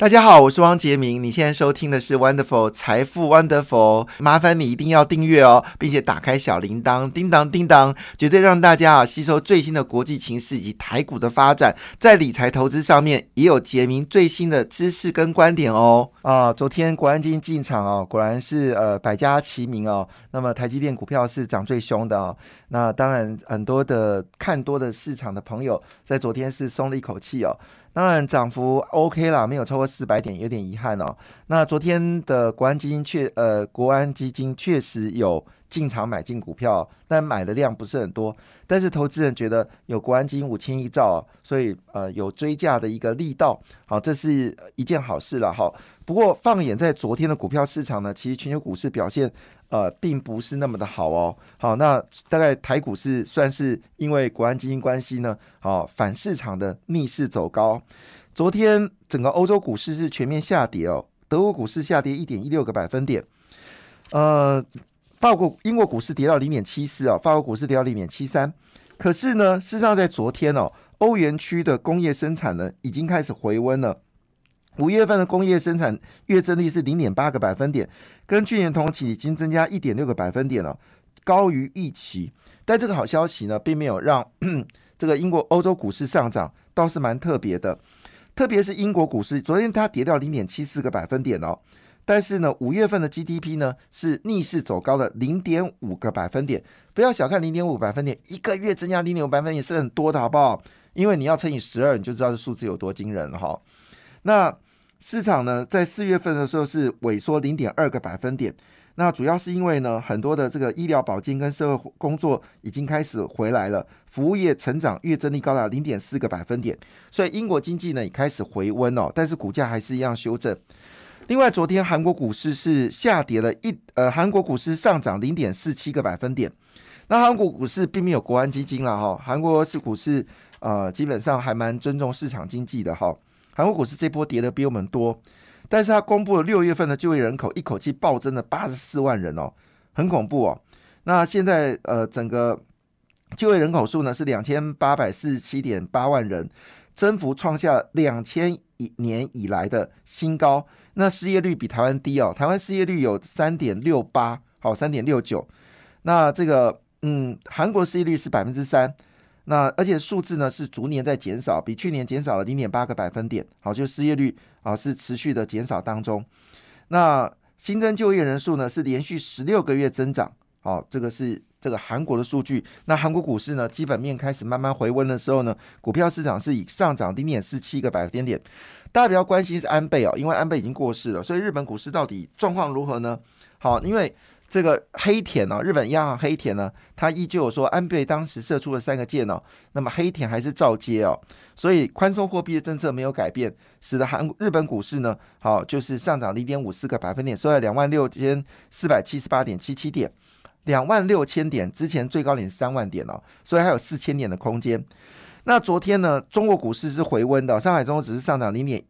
大家好，我是汪杰明。你现在收听的是 Wonderful 财富 Wonderful，麻烦你一定要订阅哦，并且打开小铃铛，叮当叮当，绝对让大家啊吸收最新的国际情势以及台股的发展，在理财投资上面也有杰明最新的知识跟观点哦。啊，昨天国安金进场哦，果然是呃百家齐鸣哦。那么台积电股票是涨最凶的哦。那当然很多的看多的市场的朋友在昨天是松了一口气哦。当然涨幅 OK 啦，没有超过四百点，有点遗憾哦。那昨天的国安基金确呃，国安基金确实有进场买进股票，但买的量不是很多。但是投资人觉得有国安基金五千亿兆，所以呃有追价的一个力道，好，这是一件好事了哈。不过放眼在昨天的股票市场呢，其实全球股市表现。呃，并不是那么的好哦。好，那大概台股是算是因为国安基金关系呢，好反市场的逆势走高。昨天整个欧洲股市是全面下跌哦，德国股市下跌一点一六个百分点。呃，法国、英国股市跌到零点七四哦，法国股市跌到零点七三。可是呢，事实上在昨天哦，欧元区的工业生产呢已经开始回温了。五月份的工业生产月增率是零点八个百分点，跟去年同期已经增加一点六个百分点了，高于预期。但这个好消息呢，并没有让 这个英国、欧洲股市上涨，倒是蛮特别的。特别是英国股市，昨天它跌掉零点七四个百分点哦，但是呢，五月份的 GDP 呢是逆势走高的零点五个百分点。不要小看零点五百分点，一个月增加零点五百分点是很多的，好不好？因为你要乘以十二，你就知道这数字有多惊人了哈。那市场呢，在四月份的时候是萎缩零点二个百分点。那主要是因为呢，很多的这个医疗保健跟社会工作已经开始回来了，服务业成长月增率高达零点四个百分点。所以英国经济呢也开始回温哦，但是股价还是一样修正。另外，昨天韩国股市是下跌了一呃，韩国股市上涨零点四七个百分点。那韩国股市并没有国安基金了哈，韩国是股市呃，基本上还蛮尊重市场经济的哈。韩国股市这波跌的比我们多，但是它公布了六月份的就业人口，一口气暴增了八十四万人哦，很恐怖哦。那现在呃，整个就业人口数呢是两千八百四十七点八万人，增幅创下两千一年以来的新高。那失业率比台湾低哦，台湾失业率有三点六八，好三点六九。那这个嗯，韩国失业率是百分之三。那而且数字呢是逐年在减少，比去年减少了零点八个百分点。好，就失业率啊是持续的减少当中。那新增就业人数呢是连续十六个月增长。好，这个是这个韩国的数据。那韩国股市呢基本面开始慢慢回温的时候呢，股票市场是以上涨零点四七个百分点。大家比较关心是安倍哦，因为安倍已经过世了，所以日本股市到底状况如何呢？好，因为。这个黑田呢，日本央行黑田呢，他依旧说安倍当时射出了三个箭哦，那么黑田还是照接哦，所以宽松货币的政策没有改变，使得韩日本股市呢，好就是上涨零点五四个百分点，收在两万六千四百七十八点七七点，两万六千点之前最高点是三万点哦，所以还有四千点的空间。那昨天呢，中国股市是回温的，上海综合指数上涨零点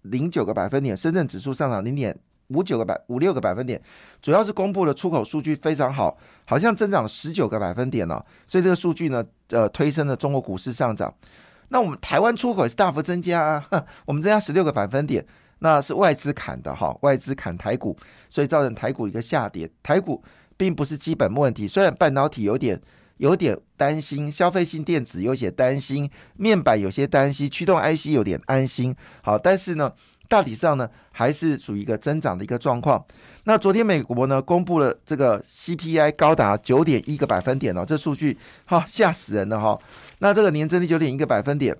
零九个百分点，深圳指数上涨零点。五九个百五六个百分点，主要是公布的出口数据非常好，好像增长了十九个百分点呢。所以这个数据呢，呃，推升了中国股市上涨。那我们台湾出口也是大幅增加啊，我们增加十六个百分点，那是外资砍的哈，外资砍台股，所以造成台股一个下跌。台股并不是基本问题，虽然半导体有点有点担心，消费性电子有些担心，面板有些担心，驱动 IC 有点安心。好，但是呢。大体上呢，还是属于一个增长的一个状况。那昨天美国呢公布了这个 CPI 高达九点一个百分点哦，这数据哈吓死人了哈。那这个年增率九点一个百分点，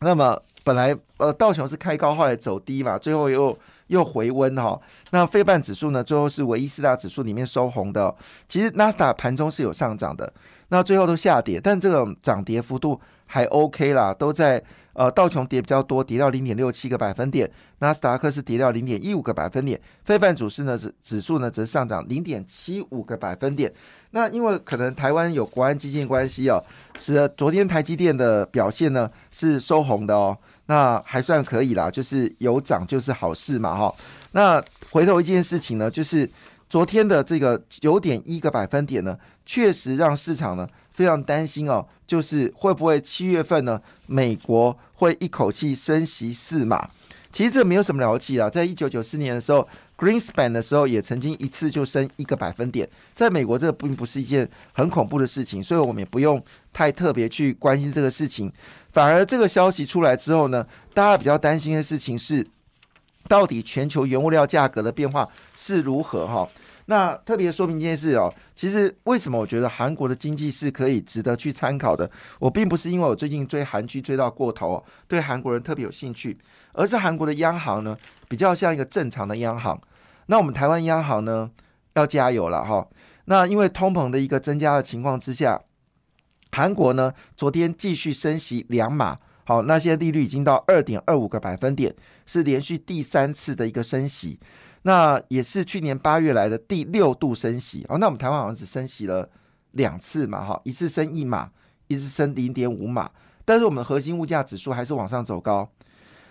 那么本来呃道琼是开高，后来走低嘛，最后又又回温哈。那非半指数呢，最后是唯一四大指数里面收红的。其实纳斯达盘中是有上涨的，那最后都下跌，但这种涨跌幅度还 OK 啦，都在。呃，道琼跌比较多，跌到零点六七个百分点；纳斯达克是跌掉零点一五个百分点；非半指数呢指指数呢则上涨零点七五个百分点。那因为可能台湾有国安基金关系哦，使得昨天台积电的表现呢是收红的哦，那还算可以啦，就是有涨就是好事嘛哈。那回头一件事情呢，就是昨天的这个九点一个百分点呢，确实让市场呢。非常担心哦，就是会不会七月份呢？美国会一口气升息四码？其实这没有什么了不起啊，在一九九四年的时候，Greenspan 的时候也曾经一次就升一个百分点，在美国这并不是一件很恐怖的事情，所以我们也不用太特别去关心这个事情。反而这个消息出来之后呢，大家比较担心的事情是，到底全球原物料价格的变化是如何哈？那特别说明一件事哦，其实为什么我觉得韩国的经济是可以值得去参考的？我并不是因为我最近追韩剧追到过头，对韩国人特别有兴趣，而是韩国的央行呢比较像一个正常的央行。那我们台湾央行呢要加油了哈。那因为通膨的一个增加的情况之下，韩国呢昨天继续升息两码，好，那些利率已经到二点二五个百分点，是连续第三次的一个升息。那也是去年八月来的第六度升息哦。那我们台湾好像只升息了两次嘛，哈，一次升一码，一次升零点五码。但是我们核心物价指数还是往上走高。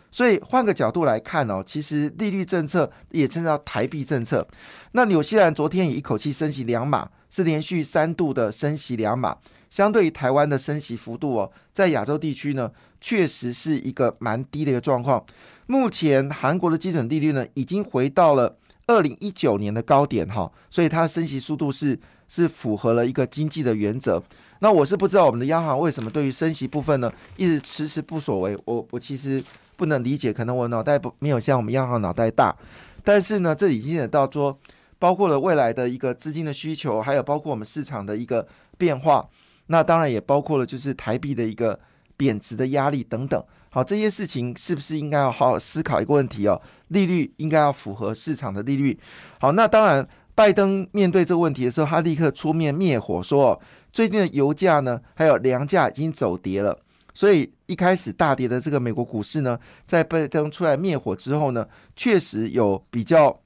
所以换个角度来看哦，其实利率政策也称叫台币政策。那纽西兰昨天也一口气升息两码，是连续三度的升息两码。相对于台湾的升息幅度哦，在亚洲地区呢，确实是一个蛮低的一个状况。目前韩国的基准利率呢，已经回到了二零一九年的高点哈，所以它的升息速度是是符合了一个经济的原则。那我是不知道我们的央行为什么对于升息部分呢，一直迟迟不所为。我我其实不能理解，可能我脑袋不没有像我们央行脑袋大，但是呢，这已经也到说，包括了未来的一个资金的需求，还有包括我们市场的一个变化。那当然也包括了，就是台币的一个贬值的压力等等。好，这些事情是不是应该要好好思考一个问题哦？利率应该要符合市场的利率。好，那当然，拜登面对这个问题的时候，他立刻出面灭火，说最近的油价呢，还有粮价已经走跌了。所以一开始大跌的这个美国股市呢，在拜登出来灭火之后呢，确实有比较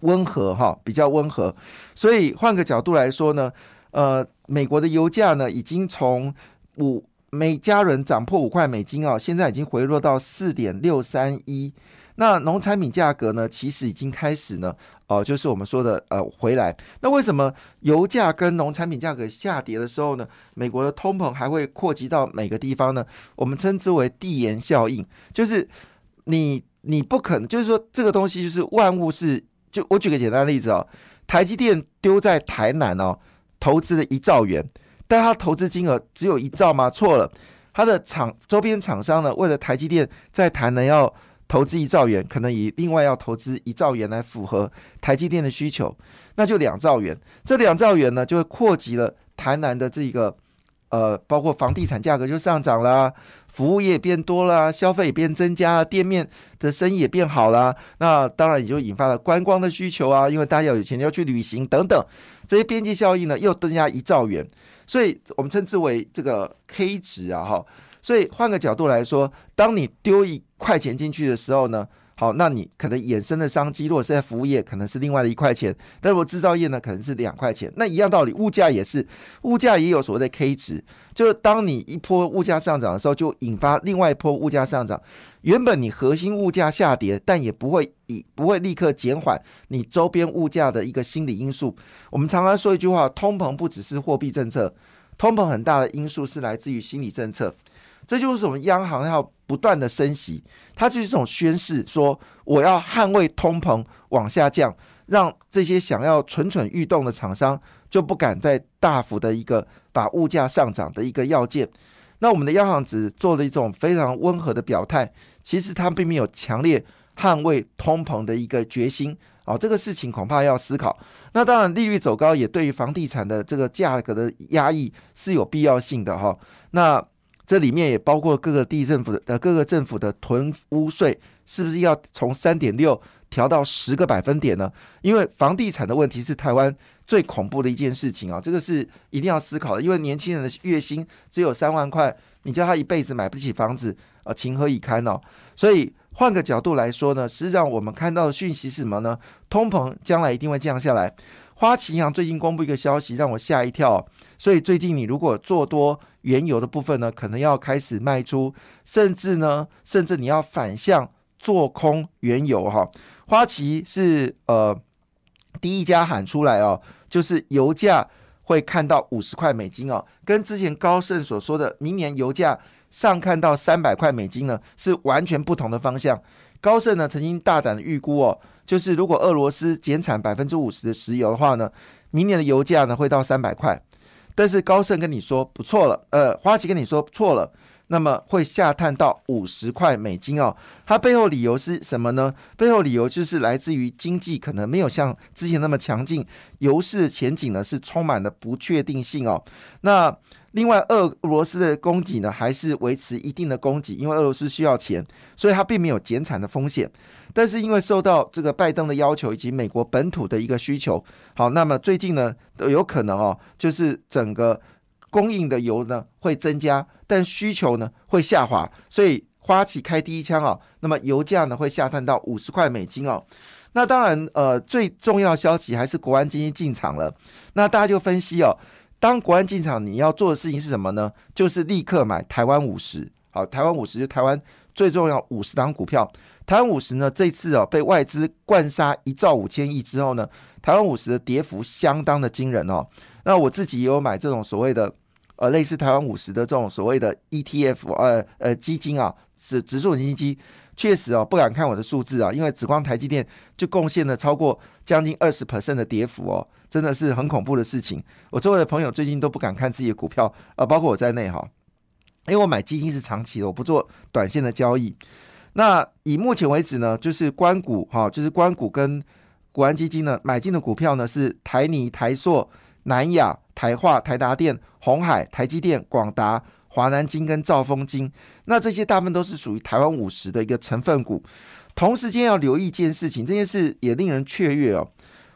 温和哈，比较温和。所以换个角度来说呢。呃，美国的油价呢，已经从五每加仑涨破五块美金啊，现在已经回落到四点六三一。那农产品价格呢，其实已经开始呢，哦，就是我们说的呃回来。那为什么油价跟农产品价格下跌的时候呢，美国的通膨还会扩及到每个地方呢？我们称之为递延效应，就是你你不可能，就是说这个东西就是万物是，就我举个简单的例子哦，台积电丢在台南哦。投资了一兆元，但他投资金额只有一兆吗？错了，他的厂周边厂商呢，为了台积电在台南要投资一兆元，可能以另外要投资一兆元来符合台积电的需求，那就两兆元。这两兆元呢，就会扩及了台南的这个呃，包括房地产价格就上涨了，服务业变多了，消费也变增加，店面的生意也变好了。那当然也就引发了观光的需求啊，因为大家要有钱要去旅行等等。这些边际效应呢，又增加一兆元，所以我们称之为这个 K 值啊，哈。所以换个角度来说，当你丢一块钱进去的时候呢？好，那你可能衍生的商机，如果是在服务业，可能是另外的一块钱；但如果制造业呢，可能是两块钱。那一样道理，物价也是，物价也有所谓的 K 值，就是当你一波物价上涨的时候，就引发另外一波物价上涨。原本你核心物价下跌，但也不会以不会立刻减缓你周边物价的一个心理因素。我们常常说一句话，通膨不只是货币政策，通膨很大的因素是来自于心理政策。这就是我们央行要不断的升息，它就是一种宣示，说我要捍卫通膨往下降，让这些想要蠢蠢欲动的厂商就不敢再大幅的一个把物价上涨的一个要件。那我们的央行只做了一种非常温和的表态，其实它并没有强烈捍卫通膨的一个决心。哦，这个事情恐怕要思考。那当然，利率走高也对于房地产的这个价格的压抑是有必要性的哈。那这里面也包括各个地政府的各个政府的囤屋税，是不是要从三点六调到十个百分点呢？因为房地产的问题是台湾最恐怖的一件事情啊，这个是一定要思考的。因为年轻人的月薪只有三万块，你叫他一辈子买不起房子，呃，情何以堪哦？所以换个角度来说呢，实际上我们看到的讯息是什么呢？通膨将来一定会降下来。花旗银行最近公布一个消息，让我吓一跳。所以最近你如果做多原油的部分呢，可能要开始卖出，甚至呢，甚至你要反向做空原油哈。花旗是呃第一家喊出来哦，就是油价会看到五十块美金哦，跟之前高盛所说的明年油价上看到三百块美金呢，是完全不同的方向。高盛呢曾经大胆的预估哦，就是如果俄罗斯减产百分之五十的石油的话呢，明年的油价呢会到三百块。但是高盛跟你说不错了，呃，花旗跟你说错了。那么会下探到五十块美金哦，它背后理由是什么呢？背后理由就是来自于经济可能没有像之前那么强劲，油市前景呢是充满了不确定性哦。那另外，俄罗斯的供给呢还是维持一定的供给，因为俄罗斯需要钱，所以它并没有减产的风险。但是因为受到这个拜登的要求以及美国本土的一个需求，好，那么最近呢有可能哦，就是整个。供应的油呢会增加，但需求呢会下滑，所以花旗开第一枪啊，那么油价呢会下探到五十块美金哦。那当然，呃，最重要消息还是国安基金进场了。那大家就分析哦，当国安进场，你要做的事情是什么呢？就是立刻买台湾五十。好，台湾五十就台湾最重要五十档股票。台湾五十呢，这次哦被外资灌杀一兆五千亿之后呢，台湾五十的跌幅相当的惊人哦。那我自己也有买这种所谓的。呃，类似台湾五十的这种所谓的 ETF，呃呃基金啊，指指数型基金，确实哦，不敢看我的数字啊，因为紫光台积电就贡献了超过将近二十 percent 的跌幅哦，真的是很恐怖的事情。我周围的朋友最近都不敢看自己的股票，呃，包括我在内哈，因为我买基金是长期的，我不做短线的交易。那以目前为止呢，就是关股哈，就是关股跟国安基金呢买进的股票呢是台泥、台塑、南亚。台化、台达电、红海、台积电、广达、华南金跟兆丰金，那这些大部分都是属于台湾五十的一个成分股。同时间要留意一件事情，这件事也令人雀跃哦。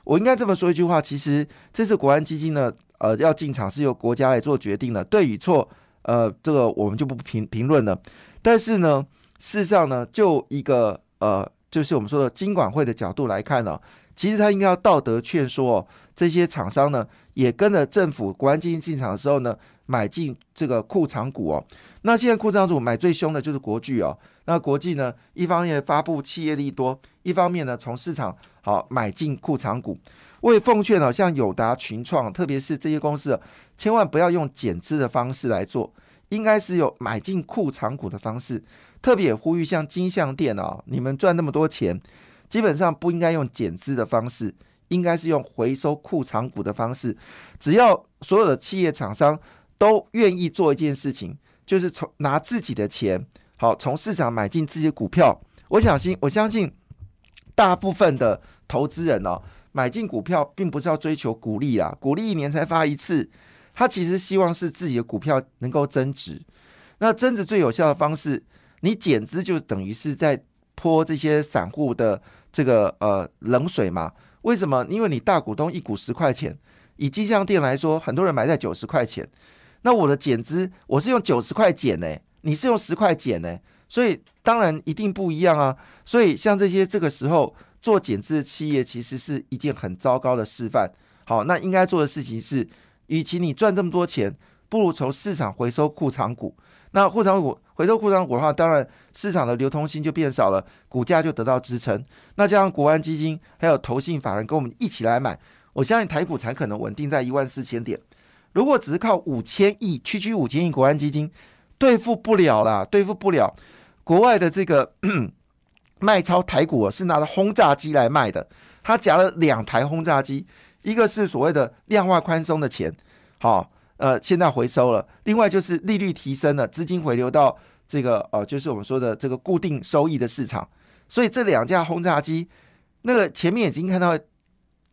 我应该这么说一句话：，其实这次国安基金呢，呃，要进场是由国家来做决定的，对与错，呃，这个我们就不评评论了。但是呢，事实上呢，就一个呃，就是我们说的金管会的角度来看呢，其实他应该要道德劝说这些厂商呢。也跟着政府国安基金进场的时候呢，买进这个库藏股哦。那现在库藏股买最凶的就是国巨哦。那国际呢，一方面发布企业利多，一方面呢从市场好买进库藏股。我也奉劝哦，像友达、群创，特别是这些公司，千万不要用减资的方式来做，应该是有买进库藏股的方式。特别也呼吁像金相店哦，你们赚那么多钱，基本上不应该用减资的方式。应该是用回收库藏股的方式，只要所有的企业厂商都愿意做一件事情，就是从拿自己的钱，好从市场买进自己的股票。我相信，我相信大部分的投资人哦，买进股票并不是要追求股利啊，股利一年才发一次，他其实希望是自己的股票能够增值。那增值最有效的方式，你减资就等于是在泼这些散户的这个呃冷水嘛。为什么？因为你大股东一股十块钱，以金象店来说，很多人买在九十块钱。那我的减资，我是用九十块减呢，你是用十块减呢，所以当然一定不一样啊。所以像这些这个时候做减资的企业，其实是一件很糟糕的示范。好，那应该做的事情是，与其你赚这么多钱，不如从市场回收库藏股。那库藏股回收库藏股的话，当然市场的流通性就变少了，股价就得到支撑。那加上国安基金还有投信法人跟我们一起来买，我相信台股才可能稳定在一万四千点。如果只是靠五千亿区区五千亿国安基金对付不了啦，对付不了。国外的这个 卖超台股是拿着轰炸机来卖的，他夹了两台轰炸机，一个是所谓的量化宽松的钱，好。呃，现在回收了。另外就是利率提升了，资金回流到这个呃，就是我们说的这个固定收益的市场。所以这两架轰炸机，那个前面已经看到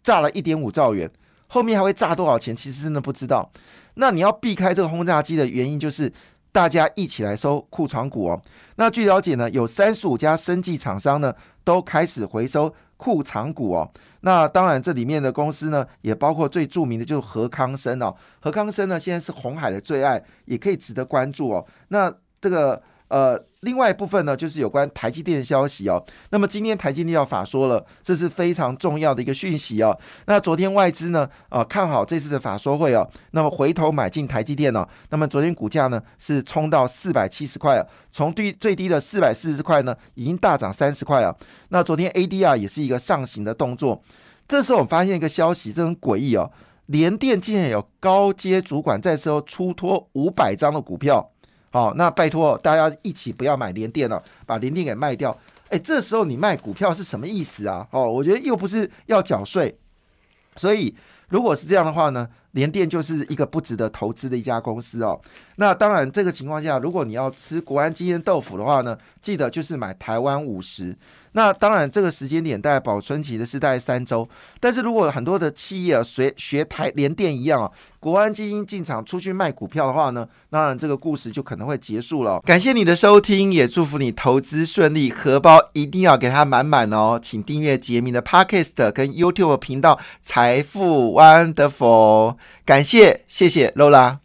炸了一点五兆元，后面还会炸多少钱，其实真的不知道。那你要避开这个轰炸机的原因，就是大家一起来收库存股哦。那据了解呢，有三十五家生技厂商呢，都开始回收。库藏股哦，那当然这里面的公司呢，也包括最著名的就是何康生哦。何康生呢，现在是红海的最爱，也可以值得关注哦。那这个。呃，另外一部分呢，就是有关台积电的消息哦。那么今天台积电要法说了，这是非常重要的一个讯息哦。那昨天外资呢，啊看好这次的法说会哦，那么回头买进台积电哦。那么昨天股价呢是冲到四百七十块，从低最低的四百四十块呢，已经大涨三十块啊。那昨天 ADR 也是一个上行的动作。这时候我们发现一个消息，这很诡异哦，联电竟然有高阶主管在时候出脱五百张的股票。哦，那拜托大家一起不要买联电了，把联电给卖掉。哎，这时候你卖股票是什么意思啊？哦，我觉得又不是要缴税，所以如果是这样的话呢，联电就是一个不值得投资的一家公司哦。那当然，这个情况下，如果你要吃国安基因豆腐的话呢，记得就是买台湾五十。那当然，这个时间点大概保存期的是大概三周。但是如果很多的企业学学台联电一样啊，国安基金进场出去卖股票的话呢，当然这个故事就可能会结束了。感谢你的收听，也祝福你投资顺利，荷包一定要给它满满哦。请订阅杰明的 Podcast 跟 YouTube 频道财富 Wonderful。感谢，谢谢 Lola。